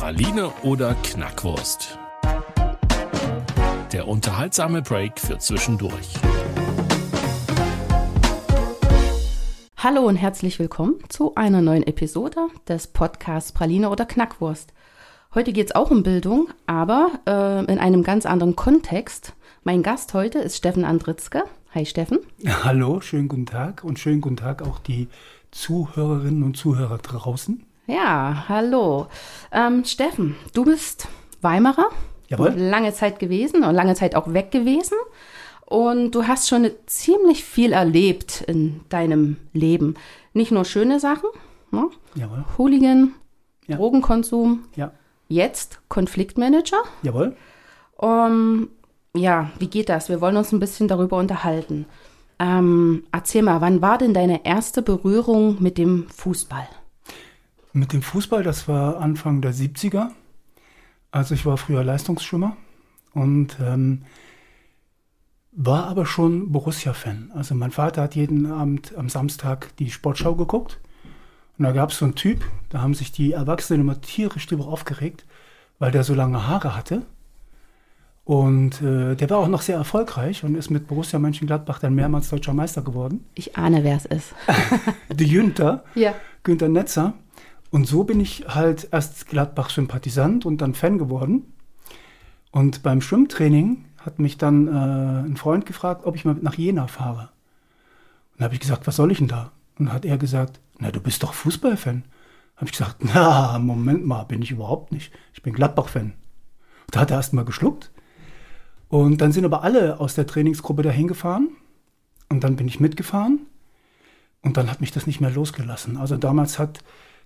Praline oder Knackwurst? Der unterhaltsame Break für zwischendurch. Hallo und herzlich willkommen zu einer neuen Episode des Podcasts Praline oder Knackwurst. Heute geht es auch um Bildung, aber äh, in einem ganz anderen Kontext. Mein Gast heute ist Steffen Andritzke. Hi Steffen. Hallo, schönen guten Tag und schönen guten Tag auch die Zuhörerinnen und Zuhörer draußen. Ja, hallo. Ähm, Steffen, du bist Weimarer. Jawohl. Lange Zeit gewesen und lange Zeit auch weg gewesen. Und du hast schon ziemlich viel erlebt in deinem Leben. Nicht nur schöne Sachen, ne? Jawohl. Hooligan, Ja. Drogenkonsum, Ja. jetzt Konfliktmanager. Jawohl. Um, ja, wie geht das? Wir wollen uns ein bisschen darüber unterhalten. Ähm, erzähl mal, wann war denn deine erste Berührung mit dem Fußball? Mit dem Fußball, das war Anfang der 70er. Also ich war früher Leistungsschwimmer und ähm, war aber schon Borussia-Fan. Also mein Vater hat jeden Abend am Samstag die Sportschau geguckt. Und da gab es so einen Typ, da haben sich die Erwachsenen immer tierisch drüber aufgeregt, weil der so lange Haare hatte. Und äh, der war auch noch sehr erfolgreich und ist mit Borussia Mönchengladbach dann mehrmals deutscher Meister geworden. Ich ahne, wer es ist. De Günther. Ja. Günter Netzer. Und so bin ich halt erst Gladbach-Sympathisant und dann Fan geworden. Und beim Schwimmtraining hat mich dann äh, ein Freund gefragt, ob ich mal nach Jena fahre. Und da habe ich gesagt, was soll ich denn da? Und hat er gesagt, na, du bist doch Fußballfan. Habe ich gesagt, na, Moment mal, bin ich überhaupt nicht. Ich bin Gladbach-Fan. Da hat er erst mal geschluckt. Und dann sind aber alle aus der Trainingsgruppe dahin gefahren. Und dann bin ich mitgefahren. Und dann hat mich das nicht mehr losgelassen. Also damals hat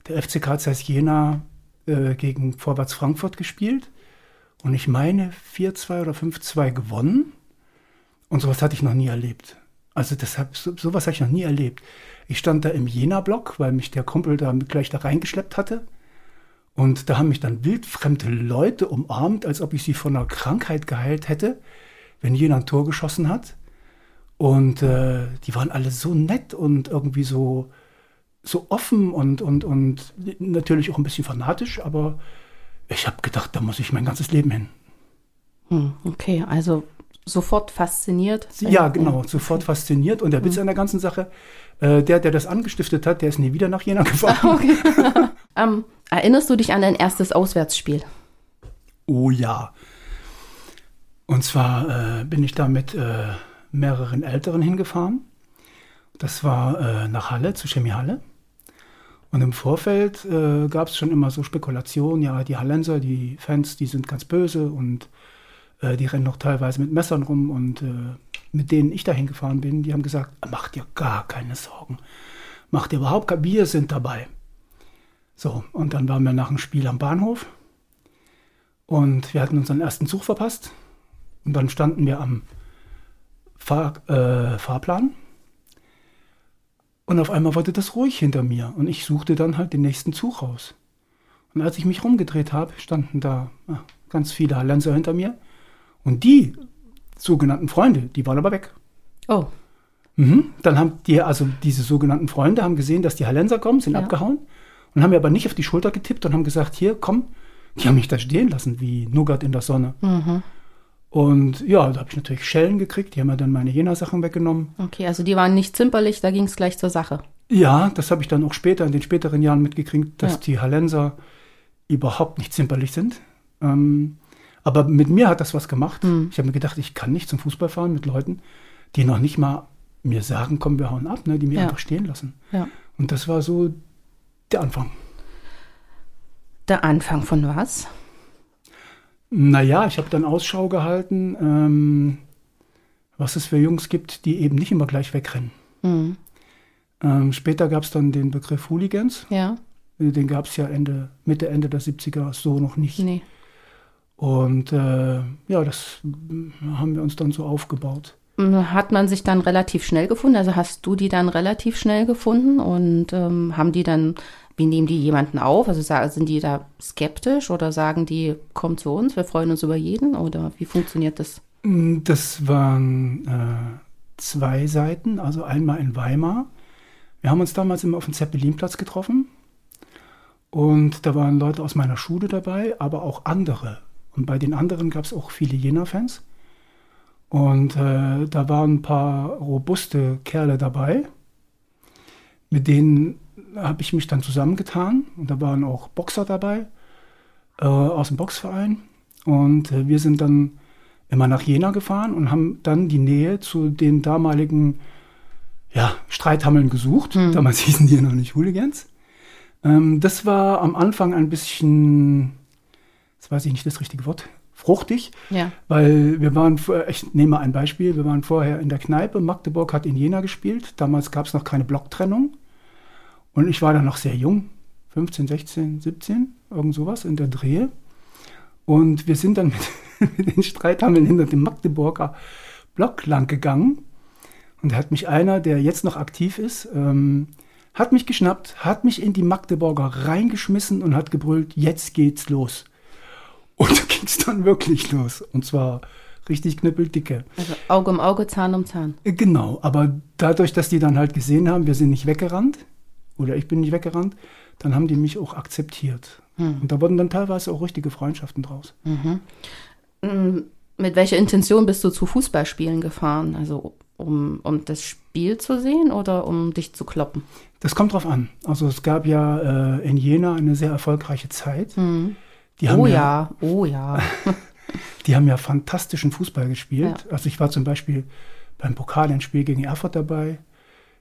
der FCK Zeiss Jena äh, gegen Vorwärts Frankfurt gespielt. Und ich meine 4-2 oder 5-2 gewonnen. Und sowas hatte ich noch nie erlebt. Also deshalb, so, sowas habe ich noch nie erlebt. Ich stand da im Jena-Block, weil mich der Kumpel da gleich da reingeschleppt hatte. Und da haben mich dann wildfremde Leute umarmt, als ob ich sie von einer Krankheit geheilt hätte, wenn Jena ein Tor geschossen hat. Und äh, die waren alle so nett und irgendwie so, so offen und, und, und natürlich auch ein bisschen fanatisch, aber ich habe gedacht, da muss ich mein ganzes Leben hin. Hm, okay, also sofort fasziniert. Ja, genau, sofort fasziniert. Und der Witz an der ganzen Sache, äh, der, der das angestiftet hat, der ist nie wieder nach Jena gefahren. Okay. ähm, erinnerst du dich an dein erstes Auswärtsspiel? Oh ja. Und zwar äh, bin ich da mit äh, mehreren Älteren hingefahren. Das war äh, nach Halle, zu Chemie Halle. Und im Vorfeld äh, gab es schon immer so Spekulationen, ja, die Hallenser, die Fans, die sind ganz böse und äh, die rennen noch teilweise mit Messern rum. Und äh, mit denen ich da hingefahren bin, die haben gesagt, mach dir gar keine Sorgen. Mach dir überhaupt keine, wir sind dabei. So, und dann waren wir nach dem Spiel am Bahnhof und wir hatten unseren ersten Zug verpasst. Und dann standen wir am Fahr äh, Fahrplan. Und auf einmal wurde das ruhig hinter mir. Und ich suchte dann halt den nächsten Zug raus. Und als ich mich rumgedreht habe, standen da ah, ganz viele Hallenser hinter mir. Und die sogenannten Freunde, die waren aber weg. Oh, Mhm. Dann haben die, also diese sogenannten Freunde, haben gesehen, dass die Hallenser kommen, sind Ja. abgehauen und haben mir aber nicht auf die Schulter getippt und haben gesagt, hier, komm. Die haben mich da stehen lassen, wie Nougat in der Sonne. Und ja, da habe ich natürlich Schellen gekriegt, die haben mir dann meine Jena-Sachen weggenommen. okay, also die waren nicht zimperlich, da ging es gleich zur Sache. Ja, das habe ich dann auch später, in den späteren Jahren mitgekriegt, dass Ja. die Hallenser überhaupt nicht zimperlich sind. Ähm, aber mit mir hat das was gemacht. Hm. Ich habe mir gedacht, ich kann nicht zum Fußball fahren mit Leuten, die noch nicht mal mir sagen, komm, wir hauen ab, ne, die mir Ja. einfach stehen lassen. Ja. Und das war so der Anfang. Der Anfang von was? Naja, ich habe dann Ausschau gehalten, ähm, was es für Jungs gibt, die eben nicht immer gleich wegrennen. Hm. Ähm, später gab es dann den Begriff Hooligans. Ja. Den gab es ja Ende, Mitte, Ende der 70er so noch nicht. Nee. Und äh, ja, das haben wir uns dann so aufgebaut. Hat man sich dann relativ schnell gefunden? Also hast du die dann relativ schnell gefunden und ähm, haben die dann, wie nehmen die jemanden auf? Also sind die da skeptisch oder sagen die, komm zu uns, wir freuen uns über jeden? Oder wie funktioniert das? Das waren äh, zwei Seiten, also einmal in Weimar. Wir haben uns damals immer auf dem Zeppelinplatz getroffen. Und da waren Leute aus meiner Schule dabei, aber auch andere. Und bei den anderen gab es auch viele Jena-Fans. Und äh, da waren ein paar robuste Kerle dabei. Mit denen habe ich mich dann zusammengetan. Und da waren auch Boxer dabei äh, aus dem Boxverein. Und äh, wir sind dann immer nach Jena gefahren und haben dann die Nähe zu den damaligen ja, Streithammeln gesucht. Damals hießen die ja noch nicht Hooligans. Ähm, das war am Anfang ein bisschen, jetzt weiß ich nicht das richtige Wort, fruchtig, Ja. weil wir waren, ich nehme mal ein Beispiel, wir waren vorher in der Kneipe, Magdeburg hat in Jena gespielt, damals gab es noch keine Blocktrennung und ich war da noch sehr jung, 15, 16, 17, irgend sowas in der Drehe. Und wir sind dann mit, mit den Streithammeln hinter dem Magdeburger Block lang gegangen. Und da hat mich einer, der jetzt noch aktiv ist, ähm, hat mich geschnappt, hat mich in die Magdeburger reingeschmissen und hat gebrüllt, jetzt geht's los. Und da ging's dann wirklich los. Und zwar richtig knüppeldicke. Also Auge um Auge, Zahn um Zahn. Äh, Genau, aber dadurch, dass die dann halt gesehen haben, wir sind nicht weggerannt, oder ich bin nicht weggerannt, dann haben die mich auch akzeptiert. Und da wurden dann teilweise auch richtige Freundschaften draus. Mm, Mit welcher Intention bist du zu Fußballspielen gefahren? Also um, um das Spiel zu sehen oder um dich zu kloppen? Das kommt drauf an. Also es gab ja äh, in Jena eine sehr erfolgreiche Zeit. Die haben oh ja, ja, oh ja. Die haben ja fantastischen Fußball gespielt. Also ich war zum Beispiel beim Pokalendspiel gegen Erfurt dabei.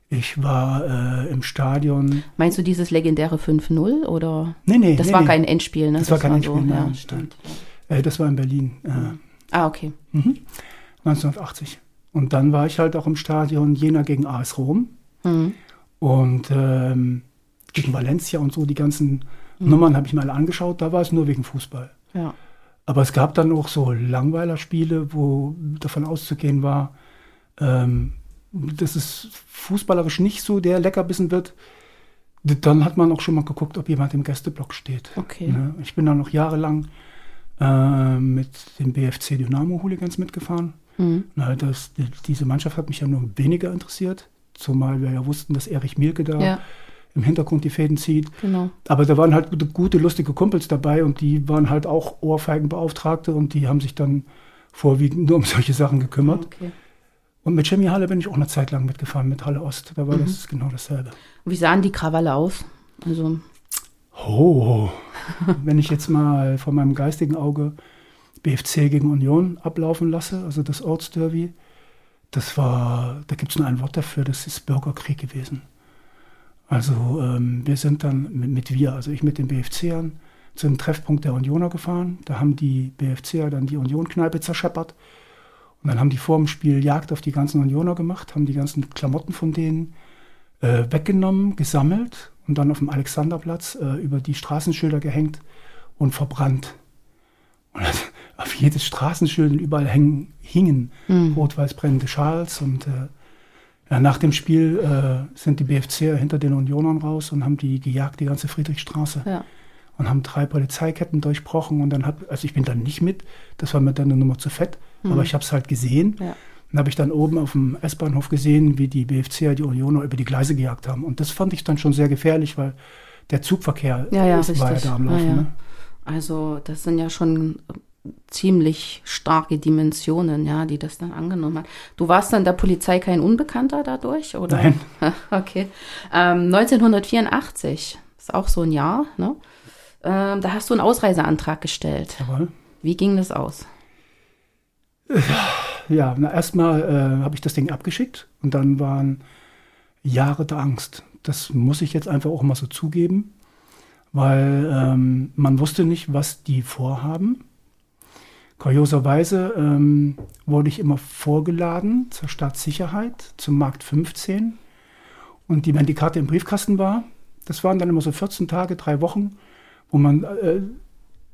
Ich war äh, im Stadion. Meinst du dieses legendäre 5-0 oder? Nee, nee, Das nee, war nee. kein Endspiel, ne? Das war kein so, Endspiel, ja, nein, stimmt. Äh, das war in Berlin. Äh, Ah, okay. 1980. Und dann war ich halt auch im Stadion Jena gegen AS Rom Mhm. und ähm, gegen Valencia und so. Die ganzen Nummern habe ich mir alle angeschaut. Da war es nur wegen Fußball. Ja. Aber es gab dann auch so Langweilerspiele, wo davon auszugehen war, ähm, dass es fußballerisch nicht so der Leckerbissen wird. Dann hat man auch schon mal geguckt, ob jemand im Gästeblock steht. Okay. Ne? Ich bin dann noch jahrelang äh, mit dem BFC Dynamo Hooligans mitgefahren. Mhm. Na, das, die, diese Mannschaft hat mich ja nur weniger interessiert, zumal wir ja wussten, dass Erich Mielke da Ja, im Hintergrund die Fäden zieht. genau. Aber da waren halt gute, gute, lustige Kumpels dabei und die waren halt auch Ohrfeigenbeauftragte und die haben sich dann vorwiegend nur um solche Sachen gekümmert. Okay. Und mit Chemie Halle bin ich auch eine Zeit lang mitgefahren, mit Halle Ost. Da war das genau dasselbe. Wie sahen die Krawalle aus? Also, Oh, wenn ich jetzt mal von meinem geistigen Auge BFC gegen Union ablaufen lasse, also das Ortsderby, das war, da gibt es nur ein Wort dafür, das ist Bürgerkrieg gewesen. Also ähm, wir sind dann mit, mit wir, also ich mit den BFCern, zu einem Treffpunkt der Unioner gefahren. Da haben die BFCer dann die Union-Kneipe zerscheppert. Und dann haben die vor dem Spiel Jagd auf die ganzen Unioner gemacht, haben die ganzen Klamotten von denen äh, weggenommen, gesammelt und dann auf dem Alexanderplatz äh, über die Straßenschilder gehängt und verbrannt. Und auf jedes Straßenschild und überall hängen, hingen rot-weiß brennende Schals. Und äh, ja, nach dem Spiel äh, sind die BFCer hinter den Unionern raus und haben die gejagt, die ganze Friedrichstraße. ja. Und haben drei Polizeiketten durchbrochen. Und dann hab, also ich bin dann nicht mit, das war mir dann eine Nummer zu fett, aber ich habe es halt gesehen. Ja. Dann habe ich dann oben auf dem S-Bahnhof gesehen, wie die BFCer die Unioner über die Gleise gejagt haben. Und das fand ich dann schon sehr gefährlich, weil der Zugverkehr Ja, ja, ist, war ja da am Laufen. Ne? Also, das sind ja schon ziemlich starke Dimensionen, ja, die das dann angenommen hat. Du warst dann der Polizei kein Unbekannter dadurch, oder? Nein. Okay. Ähm, 1984 ist auch so ein Jahr, ne? Ähm, da hast du einen Ausreiseantrag gestellt. Jawohl. Wie ging das aus? Ja, na, erstmal äh, habe ich das Ding abgeschickt und dann waren Jahre der Angst. Das muss ich jetzt einfach auch mal so zugeben, weil ähm, man wusste nicht, was die vorhaben. Kurioserweise ähm, wurde ich immer vorgeladen zur Staatssicherheit, zum Markt 15. Und die, wenn die Karte im Briefkasten war, Das waren dann immer so 14 Tage, drei Wochen, wo man äh,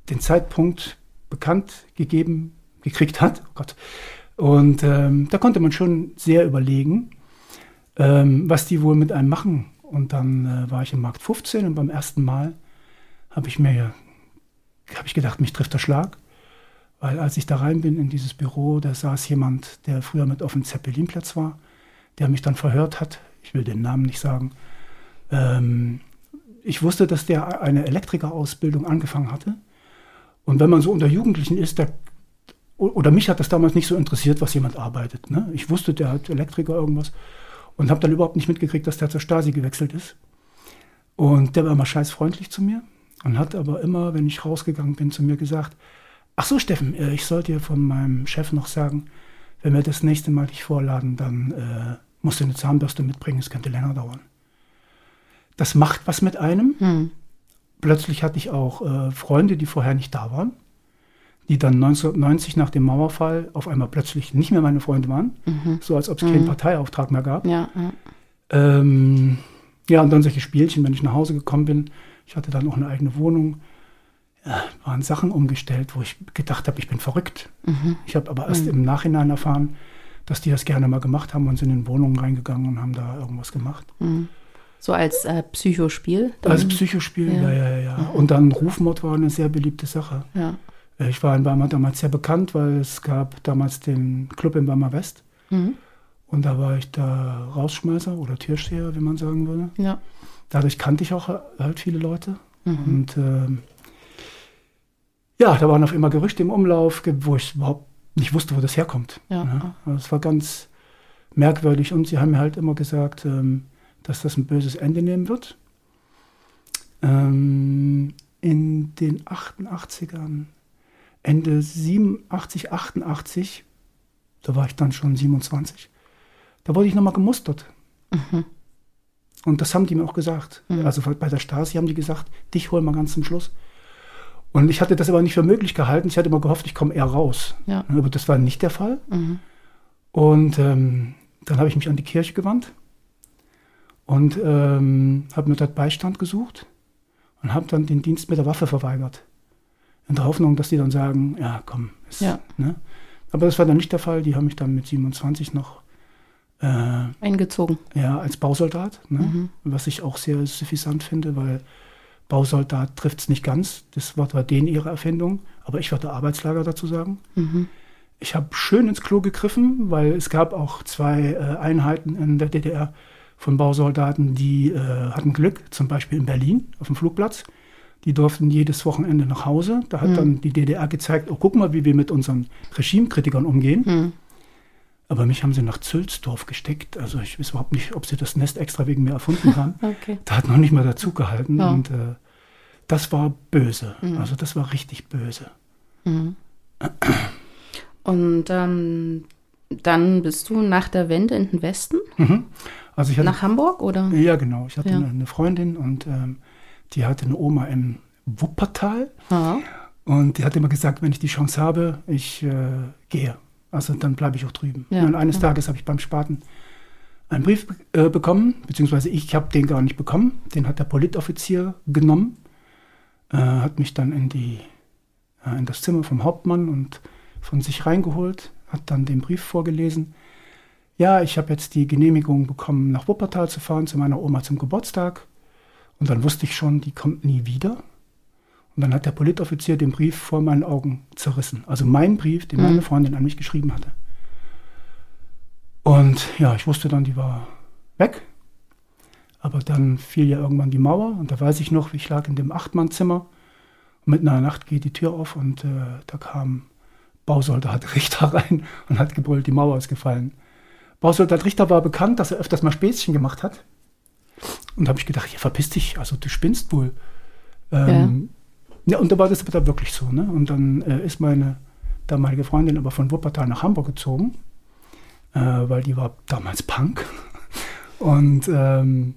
den Zeitpunkt bekannt gegeben gekriegt hat. Oh Gott. Und ähm, da konnte man schon sehr überlegen, ähm, was die wohl mit einem machen. Und dann äh, war ich im Markt 15 und beim ersten Mal habe ich mir, habe ich gedacht, mich trifft der Schlag. Weil als ich da rein bin in dieses Büro, da saß jemand, der früher mit auf dem Zeppelinplatz war, der mich dann verhört hat. Ich will den Namen nicht sagen. Ähm, ich wusste, dass der eine Elektrikerausbildung angefangen hatte. Und wenn man so unter Jugendlichen ist, da, oder mich hat das damals nicht so interessiert, was jemand arbeitet. Ne? Ich wusste, der hat Elektriker irgendwas und habe dann überhaupt nicht mitgekriegt, dass der zur Stasi gewechselt ist. Und der war immer scheiß freundlich zu mir und hat aber immer, wenn ich rausgegangen bin, zu mir gesagt, ach so Steffen, äh, ich sollte dir von meinem Chef noch sagen, wenn wir das nächste Mal dich vorladen, dann äh, musst du eine Zahnbürste mitbringen, es könnte länger dauern. Das macht was mit einem. Hm. Plötzlich hatte ich auch äh, Freunde, die vorher nicht da waren, die dann 1990 nach dem Mauerfall auf einmal plötzlich nicht mehr meine Freunde waren, mhm. so als ob es mhm. keinen Parteiauftrag mehr gab. Ja, ja. Ähm, ja, und dann solche Spielchen, wenn ich nach Hause gekommen bin. Ich hatte dann auch eine eigene Wohnung. Ja, waren Sachen umgestellt, wo ich gedacht habe, ich bin verrückt. Mhm. Ich habe aber erst mhm. im Nachhinein erfahren, dass die das gerne mal gemacht haben und sind in Wohnungen reingegangen und haben da irgendwas gemacht. Mhm. So als äh, Psychospiel? Dann? Als Psychospiel, ja, ja, ja. ja. Mhm. Und dann Rufmord war eine sehr beliebte Sache. Ja. Äh, ich war in Weimar damals sehr bekannt, weil es gab damals den Club in Weimar West. Mhm. Und da war ich da Rausschmeißer oder Türsteher, wie man sagen würde. Ja. Dadurch kannte ich auch halt viele Leute. Mhm. Und äh, ja, da waren auf immer Gerüchte im Umlauf, wo ich überhaupt nicht wusste, wo das herkommt. Ja. ja. Also es war ganz merkwürdig. Und sie haben mir halt immer gesagt, ähm, dass das ein böses Ende nehmen wird. Ähm, in den 88ern, Ende 87, 88, da war ich dann schon 27, da wurde ich nochmal gemustert. Mhm. Und das haben die mir auch gesagt. Mhm. Also bei der Stasi haben die gesagt, dich holen wir ganz zum Schluss. Und ich hatte das aber nicht für möglich gehalten. Ich hatte immer gehofft, ich komme eher raus. Ja. Aber das war nicht der Fall. Mhm. Und ähm, dann habe ich mich an die Kirche gewandt und ähm, habe mir dort Beistand gesucht und habe dann den Dienst mit der Waffe verweigert. In der Hoffnung, dass die dann sagen, ja, komm. Ist, ja. Ne? Aber das war dann nicht der Fall. Die haben mich dann mit 27 noch äh, eingezogen. Ja, als Bausoldat, ne? mhm. was ich auch sehr suffisant finde, weil Bausoldat trifft es nicht ganz. Das Wort war denen ihre Erfindung, aber ich würde Arbeitslager dazu sagen. Mhm. Ich habe schön ins Klo gegriffen, weil es gab auch zwei äh, Einheiten in der DDR, von Bausoldaten, die äh, hatten Glück, zum Beispiel in Berlin auf dem Flugplatz. Die durften jedes Wochenende nach Hause. Da hat mhm. dann die DDR gezeigt, oh, guck mal, wie wir mit unseren Regimekritikern umgehen. Mhm. Aber mich haben sie nach Zülsdorf gesteckt. Also ich weiß überhaupt nicht, ob sie das Nest extra wegen mir erfunden haben. okay. Da hat noch nicht mal dazu gehalten. Ja. Und äh, das war böse. Mhm. Also das war richtig böse. Mhm. Und ähm, dann bist du nach der Wende in den Westen? Mhm. Also hatte, Nach Hamburg oder? Ja, genau. Ich hatte ja. eine Freundin und ähm, die hatte eine Oma im Wuppertal. Aha. Und die hat immer gesagt, wenn ich die Chance habe, ich äh, gehe. Also dann bleibe ich auch drüben. Ja, und eines ja. Tages habe ich beim Spaten einen Brief äh, bekommen, beziehungsweise ich habe den gar nicht bekommen. Den hat der Politoffizier genommen, äh, hat mich dann in, die, äh, in das Zimmer vom Hauptmann und von sich reingeholt, hat dann den Brief vorgelesen ja, ich habe jetzt die Genehmigung bekommen, nach Wuppertal zu fahren, zu meiner Oma zum Geburtstag. Und dann wusste ich schon, die kommt nie wieder. Und dann hat der Politoffizier den Brief vor meinen Augen zerrissen. Also mein Brief, den meine mhm. Freundin an mich geschrieben hatte. Und ja, ich wusste dann, die war weg. Aber dann fiel ja irgendwann die Mauer und da weiß ich noch, ich lag in dem Achtmannzimmer. Und mitten in der Nacht geht die Tür auf und äh, da kam Bausoldat Richter rein und hat gebrüllt, die Mauer ist gefallen. Bausoldat Richter war bekannt, dass er öfters mal Späßchen gemacht hat. Und da habe ich gedacht, ja, verpiss dich, also du spinnst wohl. Ähm, ja. Ja. und da war das aber wirklich so. Ne? Und dann äh, ist meine damalige Freundin aber von Wuppertal nach Hamburg gezogen, äh, weil die war damals Punk. Und ähm,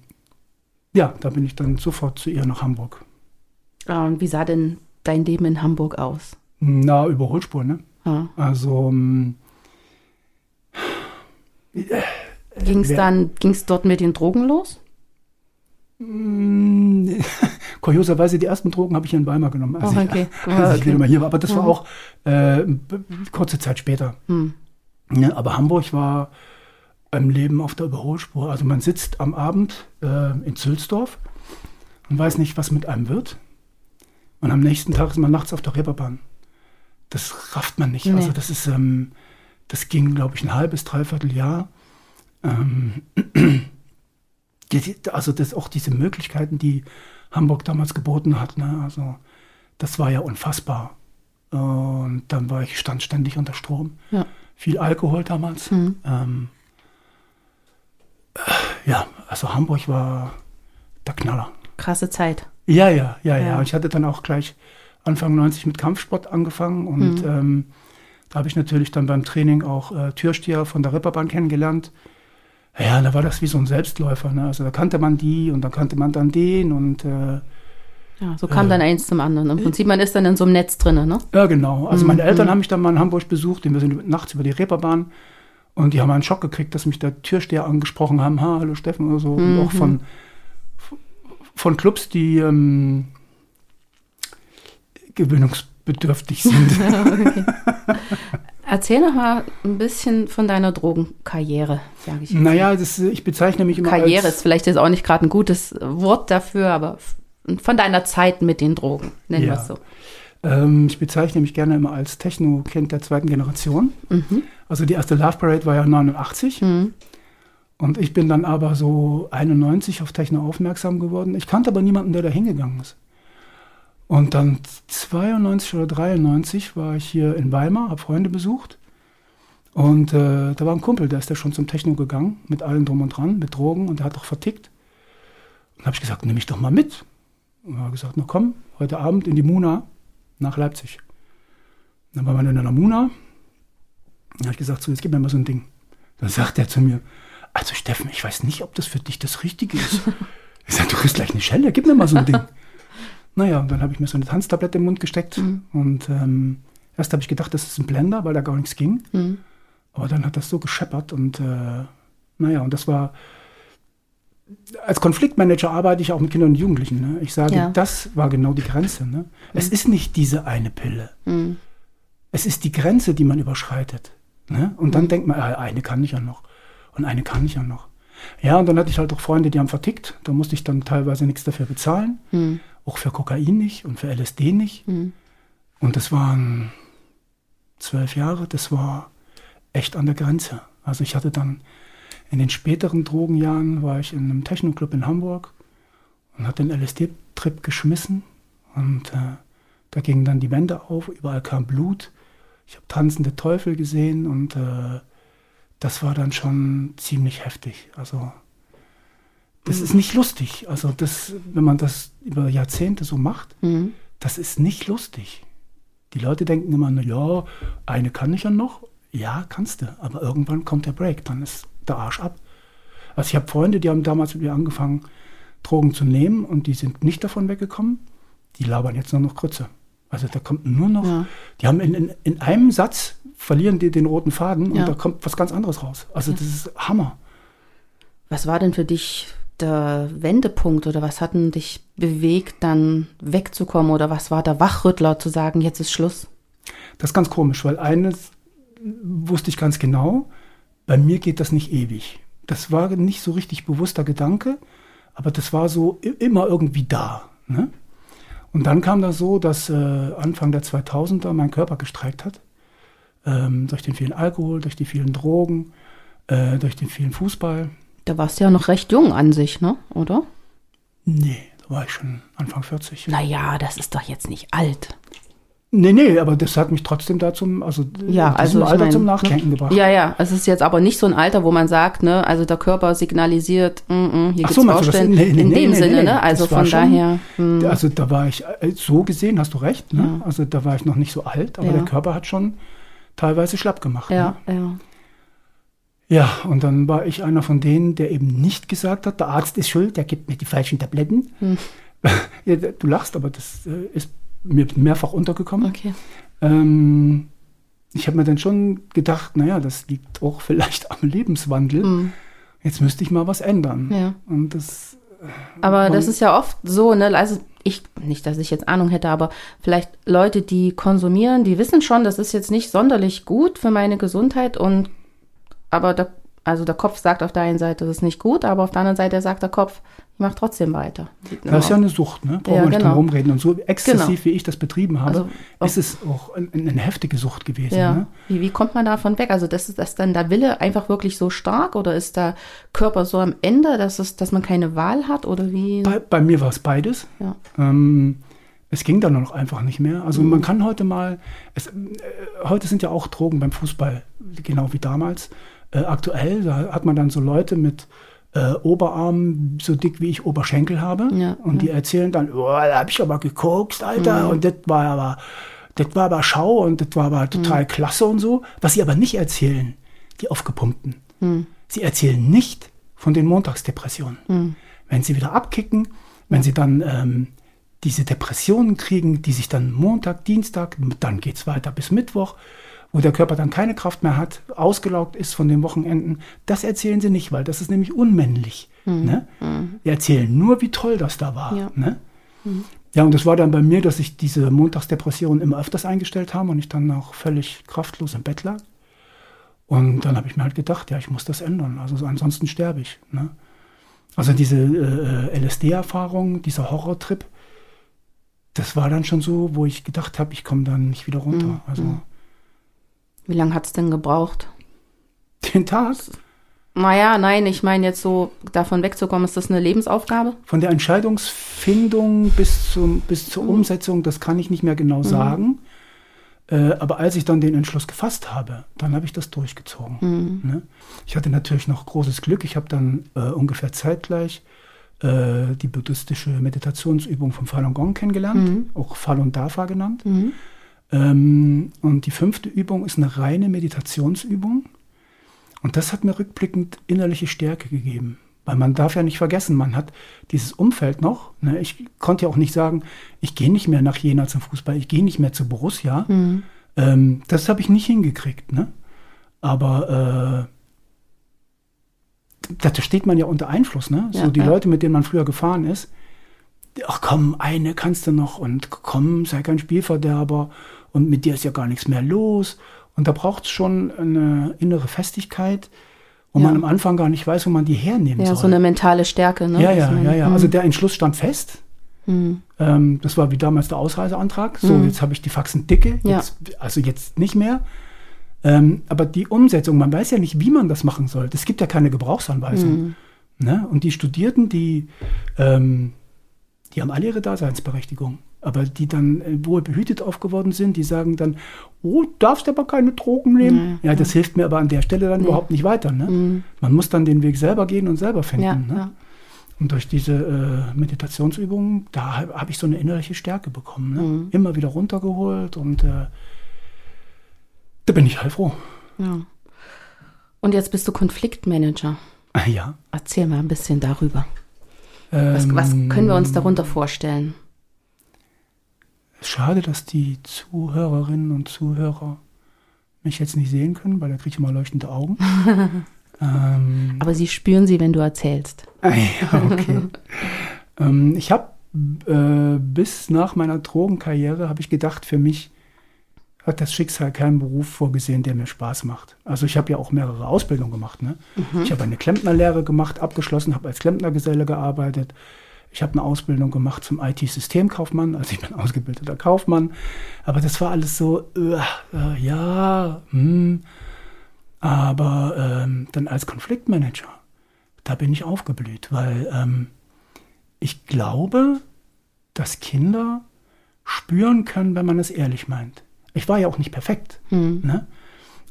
ja, da bin ich dann sofort zu ihr nach Hamburg. Ah, und wie sah denn dein Leben in Hamburg aus? Na, Überholspur, ne? Ah. Also ähm, Ging es dann, ging es dort mit den Drogen los? Kurioserweise, die ersten Drogen habe ich in Weimar genommen, als Oh, ich, okay. als ich Okay. hier war. Aber das war Mhm. auch äh, kurze Zeit später. Hm. Ja, aber Hamburg war im Leben auf der Überholspur. Also man sitzt am Abend äh, in Zülsdorf und weiß nicht, was mit einem wird. Und am nächsten Tag ist man nachts auf der Reeperbahn. Das rafft man nicht. Nee. Also das ist, ähm, das ging, glaube ich, ein halbes, dreiviertel Jahr. Ähm, also das auch diese Möglichkeiten, die Hamburg damals geboten hat. Ne? Also das war ja unfassbar. Und dann war ich stand ständig unter Strom Ja. viel Alkohol damals. Mhm. Ähm, äh, ja, also Hamburg war der Knaller. Krasse Zeit. Ja, ja, ja, ja. Ja. Und ich hatte dann auch gleich Anfang 90 mit Kampfsport angefangen und Mhm. ähm, da habe ich natürlich dann beim Training auch äh, Türsteher von der Ripperbahn kennengelernt. Ja, da war das wie so ein Selbstläufer. Ne? Also da kannte man die und da kannte man dann den und äh, Ja, so kam Äh. dann eins zum anderen. Im Prinzip, man ist dann in so einem Netz drin, ne? Ja, genau. Also meine Mhm. Eltern haben mich dann mal in Hamburg besucht, und wir sind nachts über die Reeperbahn und die haben einen Schock gekriegt, dass mich der Türsteher angesprochen haben, ha, hallo Steffen oder so. Und Mhm. auch von, von Clubs, die ähm, gewöhnungsbedürftig sind. okay. Erzähl noch mal ein bisschen von deiner Drogenkarriere, sage ich. jetzt. naja, das, ich bezeichne mich immer Karriere als... ist vielleicht jetzt auch nicht gerade ein gutes Wort dafür, aber von deiner Zeit mit den Drogen, nennen wir Ja. es so. Ähm, ich bezeichne mich gerne immer als Techno-Kind der zweiten Generation. Mhm. Also die erste Love Parade war ja 89. Mhm. Und ich bin dann aber so 91 auf Techno aufmerksam geworden. Ich kannte aber niemanden, der da hingegangen ist. Und dann 92 oder 93 war ich hier in Weimar, habe Freunde besucht. Und äh, da war ein Kumpel, der ist ja schon zum Techno gegangen, mit allem drum und dran, mit Drogen und der hat doch vertickt. Und habe ich gesagt, nehme ich doch mal mit. Und er hat gesagt, na komm, heute Abend in die Muna nach Leipzig. Dann waren wir in einer Muna. Dann habe ich gesagt, so, jetzt gib mir mal so ein Ding. Dann sagt er zu mir, also Steffen, ich weiß nicht, ob das für dich das Richtige ist. Ich sage, du kriegst gleich eine Schelle, gib mir mal so ein Ding. Naja, und dann habe ich mir so eine Tanztablette im Mund gesteckt. Mhm. Und ähm, erst habe ich gedacht, das ist ein Blender, weil da gar nichts ging. Mhm. Aber dann hat das so gescheppert und äh, naja, und das war, als Konfliktmanager arbeite ich auch mit Kindern und Jugendlichen. Ne? Ich sage, Ja. das war genau die Grenze. Ne? Es ist nicht diese eine Pille. Mhm. Es ist die Grenze, die man überschreitet. Ne? Und Mhm. dann denkt man, ah, eine kann ich ja noch. Und eine kann ich ja noch. Ja, und dann hatte ich halt auch Freunde, die haben vertickt. Da musste ich dann teilweise nichts dafür bezahlen. Mhm. Auch für Kokain nicht und für LSD nicht. Mhm. Und das waren zwölf Jahre, das war echt an der Grenze. Also ich hatte dann in den späteren Drogenjahren war ich in einem Techno-Club in Hamburg und hatte den LSD-Trip geschmissen und äh, da gingen dann die Wände auf, überall kam Blut. Ich habe tanzende Teufel gesehen und äh, das war dann schon ziemlich heftig. Also das ist nicht lustig. Also das, wenn man das über Jahrzehnte so macht, Mhm. das ist nicht lustig. Die Leute denken immer, na ja, eine kann ich ja noch. Ja, kannst du. Aber irgendwann kommt der Break, dann ist der Arsch ab. Also ich habe Freunde, die haben damals mit mir angefangen, Drogen zu nehmen und die sind nicht davon weggekommen. Die labern jetzt nur noch Krütze. Also da kommt nur noch, Ja. die haben in, in, in einem Satz verlieren die den roten Faden Ja. und da kommt was ganz anderes raus. Also das ist Hammer. Was war denn für dich der Wendepunkt oder was hat denn dich bewegt, dann wegzukommen oder was war der Wachrüttler zu sagen, jetzt ist Schluss? Das ist ganz komisch, weil eines wusste ich ganz genau, bei mir geht das nicht ewig. Das war nicht so richtig bewusster Gedanke, aber das war so immer irgendwie da. Ne? Und dann kam das so, dass äh, Anfang der 2000er mein Körper gestreikt hat. Ähm, durch den vielen Alkohol, durch die vielen Drogen, äh, durch den vielen Fußball. Da warst du ja noch recht jung an sich, ne? Oder? Nee, da war ich schon Anfang 40. Naja, das ist doch jetzt nicht alt. Nee, nee, aber das hat mich trotzdem da zum, also, Ja, in diesem also Alter mein, zum Nachdenken ne? gebracht. Ja, ja, es ist jetzt aber nicht so ein Alter, wo man sagt, ne, also der Körper signalisiert, mm, mm, hier Ach gibt's so? Baustellen. Nee, nee, in nee, dem Sinne, ne? Also von schon- daher. hm, Also da war ich, äh, so gesehen hast du recht, ne? Ja. also da war ich noch nicht so alt, aber Ja. der Körper hat schon teilweise schlapp gemacht. ja, Ne? ja. ja, und dann war ich einer von denen, der eben nicht gesagt hat, der Arzt ist schuld, der gibt mir die falschen Tabletten. Hm. ja, du lachst, aber das äh, ist mir mehrfach untergekommen. Okay. Ähm, ich habe mir dann schon gedacht, naja, das liegt auch vielleicht am Lebenswandel. Hm, Jetzt müsste ich mal was ändern. ja. Und das Aber Man- das ist ja oft so, ne? Also ich, nicht, dass ich jetzt Ahnung hätte, aber vielleicht Leute, die konsumieren, die wissen schon, das ist jetzt nicht sonderlich gut für meine Gesundheit und aber der, also der Kopf sagt auf der einen Seite, das ist nicht gut, aber auf der anderen Seite sagt der Kopf, ich mache trotzdem weiter. Das ist ja eine Sucht, ne? Brauchen Ja, wir nicht genau. drum rumreden. Und so exzessiv, Genau. wie ich das betrieben habe, Also, ist es auch ein, eine heftige Sucht gewesen. Ja. Ne? Wie, wie kommt man davon weg? Also das ist das dann der Wille einfach wirklich so stark oder ist der Körper so am Ende, dass es, dass man keine Wahl hat oder wie? Bei, bei mir war es beides. Ja. Ähm, es ging dann noch einfach nicht mehr. Also Mhm. man kann heute mal, es, äh, heute sind ja auch Drogen beim Fußball, genau wie damals. Äh, aktuell, da hat man dann so Leute mit äh, Oberarmen so dick wie ich Oberschenkel habe. Ja, und die erzählen dann, oh, da habe ich aber gekokst, Alter. Und das war aber, das war aber Schau und das war aber total klasse und so. Was sie aber nicht erzählen, die aufgepumpten. Sie erzählen nicht von den Montagsdepressionen. Wenn sie wieder abkicken, wenn sie dann ähm, diese Depressionen kriegen, die sich dann Montag, Dienstag, dann geht's weiter bis Mittwoch, wo der Körper dann keine Kraft mehr hat, ausgelaugt ist von den Wochenenden, das erzählen sie nicht, weil das ist nämlich unmännlich. Ne? Die erzählen nur, wie toll das da war. Ja. Ne? Ja, und das war dann bei mir, dass sich diese Montagsdepressionen immer öfters eingestellt haben und ich dann auch völlig kraftlos im Bett lag. Und dann habe ich mir halt gedacht, ja, ich muss das ändern. Also so, ansonsten sterbe ich. Ne? Also diese äh, LSD-Erfahrung, dieser Horrortrip, das war dann schon so, wo ich gedacht habe, ich komme dann nicht wieder runter. Also Wie lange hat's denn gebraucht? den Tag Naja, nein, ich meine jetzt so, davon wegzukommen, ist das eine Lebensaufgabe? von der Entscheidungsfindung bis, zum, bis zur Umsetzung, das kann ich nicht mehr genau sagen. Äh, aber als ich dann den Entschluss gefasst habe, dann habe ich das durchgezogen. Ne? Ich hatte natürlich noch großes Glück. Ich habe dann äh, ungefähr zeitgleich äh, die buddhistische Meditationsübung von Falun Gong kennengelernt, auch Falun Dafa genannt. Ähm, und die fünfte Übung ist eine reine Meditationsübung. Und das hat mir rückblickend innerliche Stärke gegeben. Weil man darf ja nicht vergessen, man hat dieses Umfeld noch. Ne? Ich konnte ja auch nicht sagen, ich gehe nicht mehr nach Jena zum Fußball, ich gehe nicht mehr zu Borussia. Ähm, das habe ich nicht hingekriegt. Ne? Aber äh, da da steht man ja unter Einfluss. Ne? Ja, so die ja. Leute, mit denen man früher gefahren ist. Ach komm, eine kannst du noch und komm, sei kein Spielverderber und mit dir ist ja gar nichts mehr los. Und da braucht es schon eine innere Festigkeit, wo Ja. man am Anfang gar nicht weiß, wo man die hernehmen Ja, soll. so eine mentale Stärke, ne? ja, ja, man- ja, ja. Hm. Also der Entschluss stand fest. Ähm, das war wie damals der Ausreiseantrag. So, jetzt habe ich die Faxen dicke, Ja. jetzt, also jetzt nicht mehr. Ähm, aber die Umsetzung, man weiß ja nicht, wie man das machen soll. Es gibt ja keine Gebrauchsanweisung. Ne? Und die Studierten, die, ähm, die haben alle ihre Daseinsberechtigung. Aber die dann äh, wohl behütet aufgeworden sind, die sagen dann, oh, darfst aber keine Drogen nehmen. ja, das hilft mir aber an der Stelle dann überhaupt nicht weiter. Ne? Man muss dann den Weg selber gehen und selber finden. Ja, ne? ja. Und durch diese äh, Meditationsübungen, da habe hab ich so eine innerliche Stärke bekommen. Ne? Mhm. Immer wieder runtergeholt und äh, da bin ich heilfroh. ja. Und jetzt bist du Konfliktmanager. Ah, Ja. Erzähl mal ein bisschen darüber. Was, Ähm, was können wir uns darunter vorstellen? Schade, dass die Zuhörerinnen und Zuhörer mich jetzt nicht sehen können, weil da kriege ich immer leuchtende Augen. ähm, Aber sie spüren sie, wenn du erzählst. ah, ja, okay. ähm, ich habe äh, bis nach meiner Drogenkarriere habe ich gedacht, für mich hat das Schicksal keinen Beruf vorgesehen, der mir Spaß macht. Also ich habe ja auch mehrere Ausbildungen gemacht. Ne? Ich habe eine Klempnerlehre gemacht, abgeschlossen, habe als Klempnergeselle gearbeitet. Ich habe eine Ausbildung gemacht zum IT-Systemkaufmann, also ich bin ausgebildeter Kaufmann. Aber das war alles so, äh, äh, ja, hm. aber ähm, dann als Konfliktmanager, da bin ich aufgeblüht, weil ähm, ich glaube, dass Kinder spüren können, wenn man es ehrlich meint. Ich war ja auch nicht perfekt. Ne?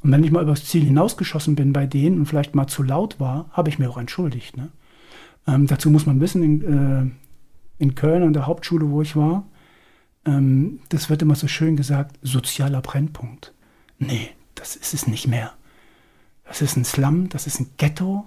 Und wenn ich mal übers Ziel hinausgeschossen bin bei denen und vielleicht mal zu laut war, habe ich mir auch entschuldigt. Ne? Ähm, dazu muss man wissen, in, äh, in Köln an der Hauptschule, wo ich war, ähm, das wird immer so schön gesagt, sozialer Brennpunkt. Nee, das ist es nicht mehr. Das ist ein Slum, das ist ein Ghetto.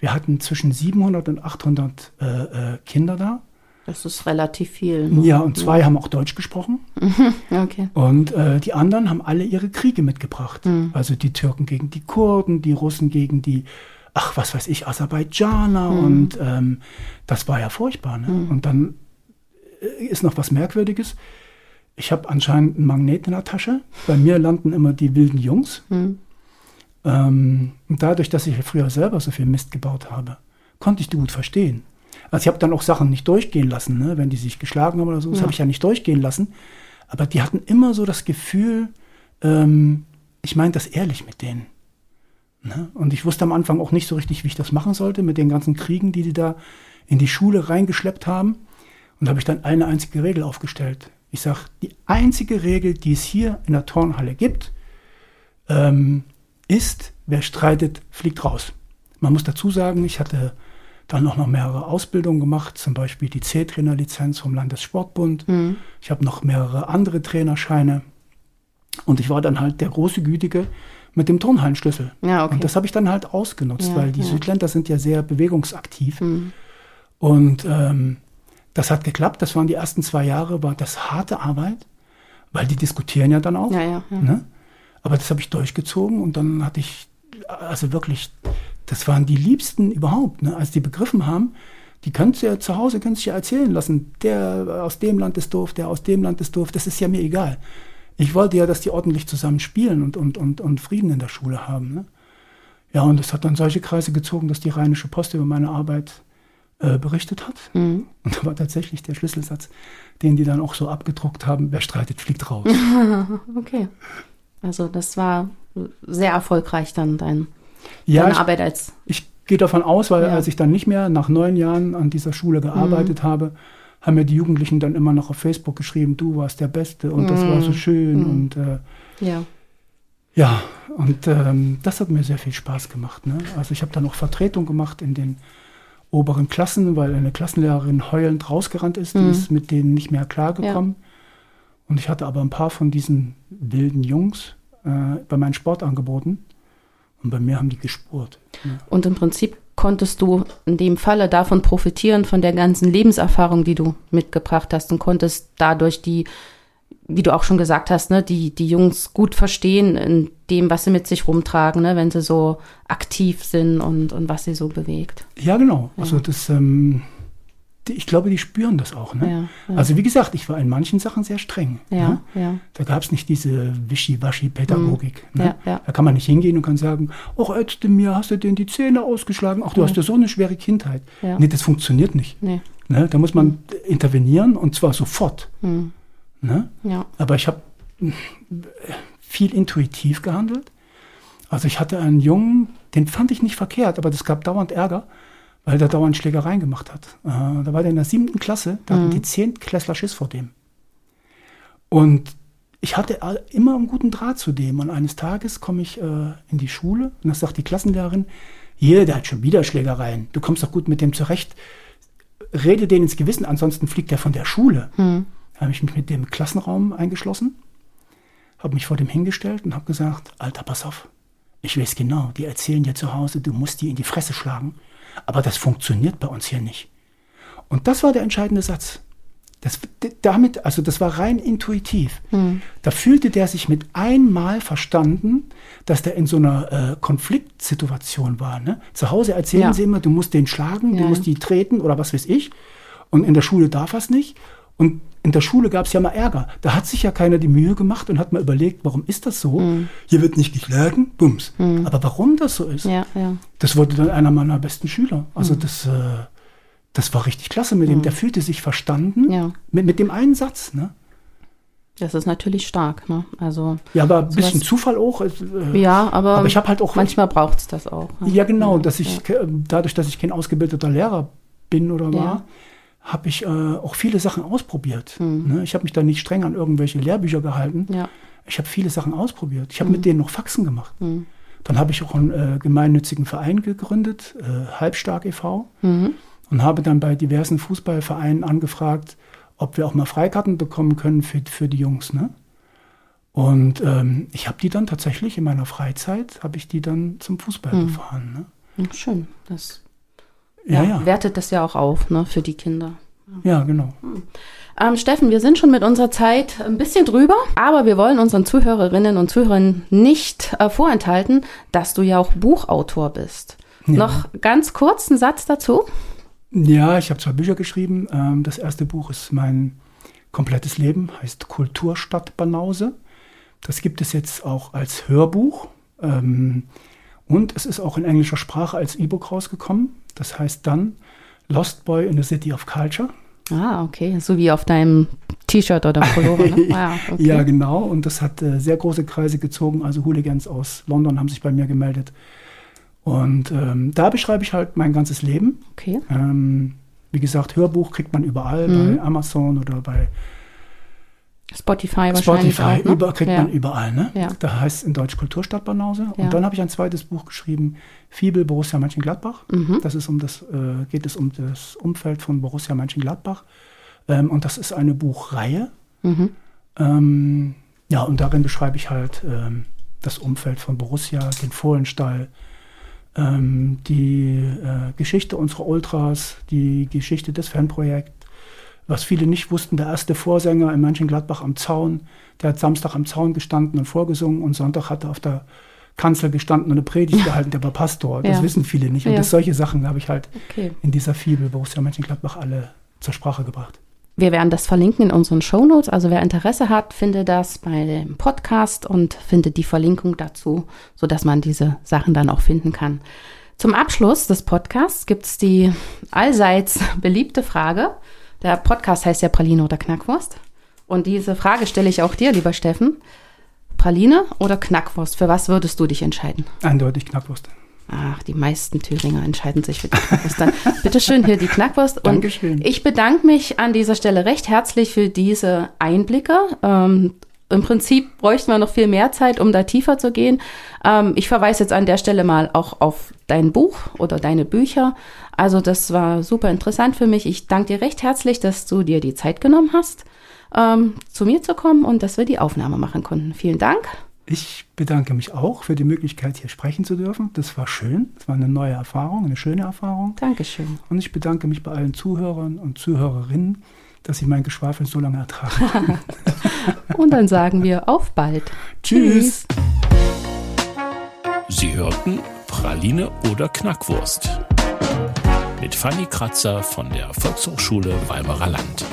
Wir hatten zwischen 700 und 800 äh, äh, Kinder da. Das ist relativ viel. ne? Ja, und zwei haben auch Deutsch gesprochen. Okay. Und äh, die anderen haben alle ihre Kriege mitgebracht. Also die Türken gegen die Kurden, die Russen gegen die ach, was weiß ich, Aserbaidschaner und ähm, das war ja furchtbar. Ne? Und dann äh, ist noch was Merkwürdiges. Ich habe anscheinend einen Magnet in der Tasche. Bei mir landen immer die wilden Jungs. Ähm, und dadurch, dass ich früher selber so viel Mist gebaut habe, konnte ich die gut verstehen. Also ich habe dann auch Sachen nicht durchgehen lassen, ne? wenn die sich geschlagen haben oder so. Das Ja. habe ich ja nicht durchgehen lassen. Aber die hatten immer so das Gefühl, ähm, ich meine das ehrlich mit denen. Ne? Und ich wusste am Anfang auch nicht so richtig, wie ich das machen sollte mit den ganzen Kriegen, die die da in die Schule reingeschleppt haben. Und da habe ich dann eine einzige Regel aufgestellt. Ich sage, die einzige Regel, die es hier in der Turnhalle gibt, ähm, ist, wer streitet, fliegt raus. Man muss dazu sagen, ich hatte dann auch noch mehrere Ausbildungen gemacht, zum Beispiel die C-Trainer-Lizenz vom Landessportbund. Ich habe noch mehrere andere Trainerscheine. Und ich war dann halt der große Gütige mit dem Turnhallenschlüssel. Ja, okay. Und das habe ich dann halt ausgenutzt, Ja, weil die ja. Südländer sind ja sehr bewegungsaktiv. Mhm. Und ähm, das hat geklappt. Das waren die ersten zwei Jahre, war das harte Arbeit, weil die diskutieren ja dann auch. Ja, ja, ja. Ne? Aber das habe ich durchgezogen und dann hatte ich, also wirklich, das waren die Liebsten überhaupt. Ne? Als die begriffen haben, die könnt ihr zu Hause, könnt ihr ja erzählen lassen, der aus dem Land ist doof, der aus dem Land ist doof, das ist ja mir egal. Ich wollte ja, dass die ordentlich zusammen spielen und, und, und, und Frieden in der Schule haben. Ne? Ja, und es hat dann solche Kreise gezogen, dass die Rheinische Post über meine Arbeit äh, berichtet hat. Mhm. Und da war tatsächlich der Schlüsselsatz, den die dann auch so abgedruckt haben, wer streitet, fliegt raus. Okay. Also das war sehr erfolgreich dann dein, ja, deine ich, Arbeit als ich gehe davon aus, weil Ja. als ich dann nicht mehr nach neun Jahren an dieser Schule gearbeitet habe, haben mir die Jugendlichen dann immer noch auf Facebook geschrieben, du warst der Beste und das war so schön und äh, ja. ja, und ähm, das hat mir sehr viel Spaß gemacht. Ne? Also ich habe dann auch Vertretung gemacht in den oberen Klassen, weil eine Klassenlehrerin heulend rausgerannt ist, die ist mit denen nicht mehr klargekommen. Und ich hatte aber ein paar von diesen wilden Jungs äh, bei meinen Sportangeboten und bei mir haben die gespurt. Ne? Und im Prinzip konntest du in dem Falle davon profitieren, von der ganzen Lebenserfahrung, die du mitgebracht hast und konntest dadurch die, wie du auch schon gesagt hast, ne, die, die Jungs gut verstehen in dem, was sie mit sich rumtragen, ne, wenn sie so aktiv sind und, und was sie so bewegt. Ja, genau. Also das, ähm, ich glaube, die spüren das auch. Ne? Ja, ja. Also wie gesagt, ich war in manchen Sachen sehr streng. Ja, Ne? ja. Da gab es nicht diese Wischiwaschi-Pädagogik. Ne? Ja, ja. Da kann man nicht hingehen und kann sagen, ach, ätzte mir, hast du denn die Zähne ausgeschlagen? Ach, du hast ja so eine schwere Kindheit. Ja. Nee, das funktioniert nicht. Nee. Ne? Da muss man intervenieren und zwar sofort. Hm. Ne? Ja. Aber ich habe viel intuitiv gehandelt. Also ich hatte einen Jungen, den fand ich nicht verkehrt, aber das gab dauernd Ärger, weil der dauernd Schlägereien gemacht hat. Äh, da war der in der siebten Klasse, da hatten die Zehntklässler Schiss vor dem. Und ich hatte immer einen guten Draht zu dem. Und eines Tages komme ich äh, in die Schule und dann sagt die Klassenlehrerin, hier, der hat schon wieder Schlägereien. Du kommst doch gut mit dem zurecht. Rede den ins Gewissen, ansonsten fliegt er von der Schule. Hm. Da habe ich mich mit dem Klassenraum eingeschlossen, habe mich vor dem hingestellt und habe gesagt, Alter, pass auf, ich weiß genau, die erzählen dir zu Hause, du musst die in die Fresse schlagen, aber das funktioniert bei uns hier nicht. Und das war der entscheidende Satz. Das, damit, also das war rein intuitiv. Da fühlte der sich mit einmal verstanden, dass der in so einer äh, Konfliktsituation war. Ne? Zu Hause erzählen Ja. sie immer, du musst den schlagen, Ja, du musst die treten oder was weiß ich. Und in der Schule darf er es nicht. Und in der Schule gab es ja mal Ärger. Da hat sich ja keiner die Mühe gemacht und hat mal überlegt, warum ist das so? Hm. Hier wird nicht geschlagen, bums. Aber warum das so ist, Ja, ja. das wurde dann einer meiner besten Schüler. Also Hm. das, äh, das war richtig klasse mit dem. Der fühlte sich verstanden Ja. mit, mit dem einen Satz. Ne? Das ist natürlich stark, ne? Also, Ja, aber ein bisschen Zufall auch. äh, ja, aber, Aber ich habe halt auch manchmal braucht es das auch. ne? Ja, genau, dass ich dadurch, dass ich kein ausgebildeter Lehrer bin oder war. Habe ich äh, auch viele Sachen ausprobiert. Ne? Ich habe mich da nicht streng an irgendwelche Lehrbücher gehalten. Ja. Ich habe viele Sachen ausprobiert. Ich habe mit denen noch Faxen gemacht. Dann habe ich auch einen äh, gemeinnützigen Verein gegründet, äh, Halbstark e.V. Mhm. Und habe dann bei diversen Fußballvereinen angefragt, ob wir auch mal Freikarten bekommen können für, für die Jungs. Ne? Und ähm, ich habe die dann tatsächlich in meiner Freizeit, habe ich die dann zum Fußball Hm. gefahren. Ne? Ja, Schön. Das Ja, ja, wertet das ja auch auf, ne, für die Kinder. Ja, genau. Ähm, Steffen, wir sind schon mit unserer Zeit ein bisschen drüber, aber wir wollen unseren Zuhörerinnen und Zuhörern nicht äh, vorenthalten, dass du ja auch Buchautor bist. Ja. Noch ganz kurz einen Satz dazu. Ja, ich habe zwei Bücher geschrieben. Ähm, Das erste Buch ist mein komplettes Leben, heißt Kulturstadt Banause. Das gibt es jetzt auch als Hörbuch. Ähm, Und es ist auch in englischer Sprache als E-Book rausgekommen. Das heißt dann Lost Boy in the City of Culture. Ah, okay. So wie auf deinem T-Shirt oder Pullover, ne? Ah, okay. Ja, genau. Und das hat äh, sehr große Kreise gezogen. Also Hooligans aus London haben sich bei mir gemeldet. Und ähm, da beschreibe ich halt mein ganzes Leben. Okay. Ähm, wie gesagt, Hörbuch kriegt man überall, Mhm. bei Amazon oder bei Spotify wahrscheinlich Spotify. auch, ne? Über, kriegt ja. man überall. Ne? Ja. Da heißt es in Deutsch Kulturstadt Banause. Ja. Und dann habe ich ein zweites Buch geschrieben, Fibel Borussia Mönchengladbach. Mhm. Das ist um das, äh, geht es um das Umfeld von Borussia Mönchengladbach. Ähm, und das ist eine Buchreihe. Mhm. Ähm, ja, und darin beschreibe ich halt ähm, das Umfeld von Borussia, den Fohlenstall, ähm, die äh, Geschichte unserer Ultras, die Geschichte des Fanprojekts. Was viele nicht wussten, der erste Vorsänger in Mönchengladbach am Zaun, der hat Samstag am Zaun gestanden und vorgesungen und Sonntag hat er auf der Kanzel gestanden und eine Predigt gehalten, der war Pastor. Das Ja. wissen viele nicht. Und Ja. das, solche Sachen habe ich halt Okay. in dieser Fibel Borussia Mönchengladbach alle zur Sprache gebracht. Wir werden das verlinken in unseren Shownotes. Also wer Interesse hat, findet das bei dem Podcast und findet die Verlinkung dazu, sodass man diese Sachen dann auch finden kann. Zum Abschluss des Podcasts gibt es die allseits beliebte Frage. Der Podcast heißt ja Praline oder Knackwurst. Und diese Frage stelle ich auch dir, lieber Steffen. Praline oder Knackwurst? Für was würdest du dich entscheiden? Eindeutig Knackwurst. Ach, die meisten Thüringer entscheiden sich für die Knackwurst. Dann bitteschön hier die Knackwurst. Und Dankeschön. ich bedanke mich an dieser Stelle recht herzlich für diese Einblicke. Ähm, Im Prinzip bräuchten wir noch viel mehr Zeit, um da tiefer zu gehen. Ähm, ich verweise jetzt an der Stelle mal auch auf dein Buch oder deine Bücher. Also das war super interessant für mich. Ich danke dir recht herzlich, dass du dir die Zeit genommen hast, ähm, zu mir zu kommen und dass wir die Aufnahme machen konnten. Vielen Dank. Ich bedanke mich auch für die Möglichkeit, hier sprechen zu dürfen. Das war schön. Das war eine neue Erfahrung, eine schöne Erfahrung. Dankeschön. Und ich bedanke mich bei allen Zuhörern und Zuhörerinnen, dass sie mein Geschwafel so lange ertragen. Und dann sagen wir auf bald. Tschüss. Sie hörten Praline oder Knackwurst mit Fanny Kratzer von der Volkshochschule Weimarer Land.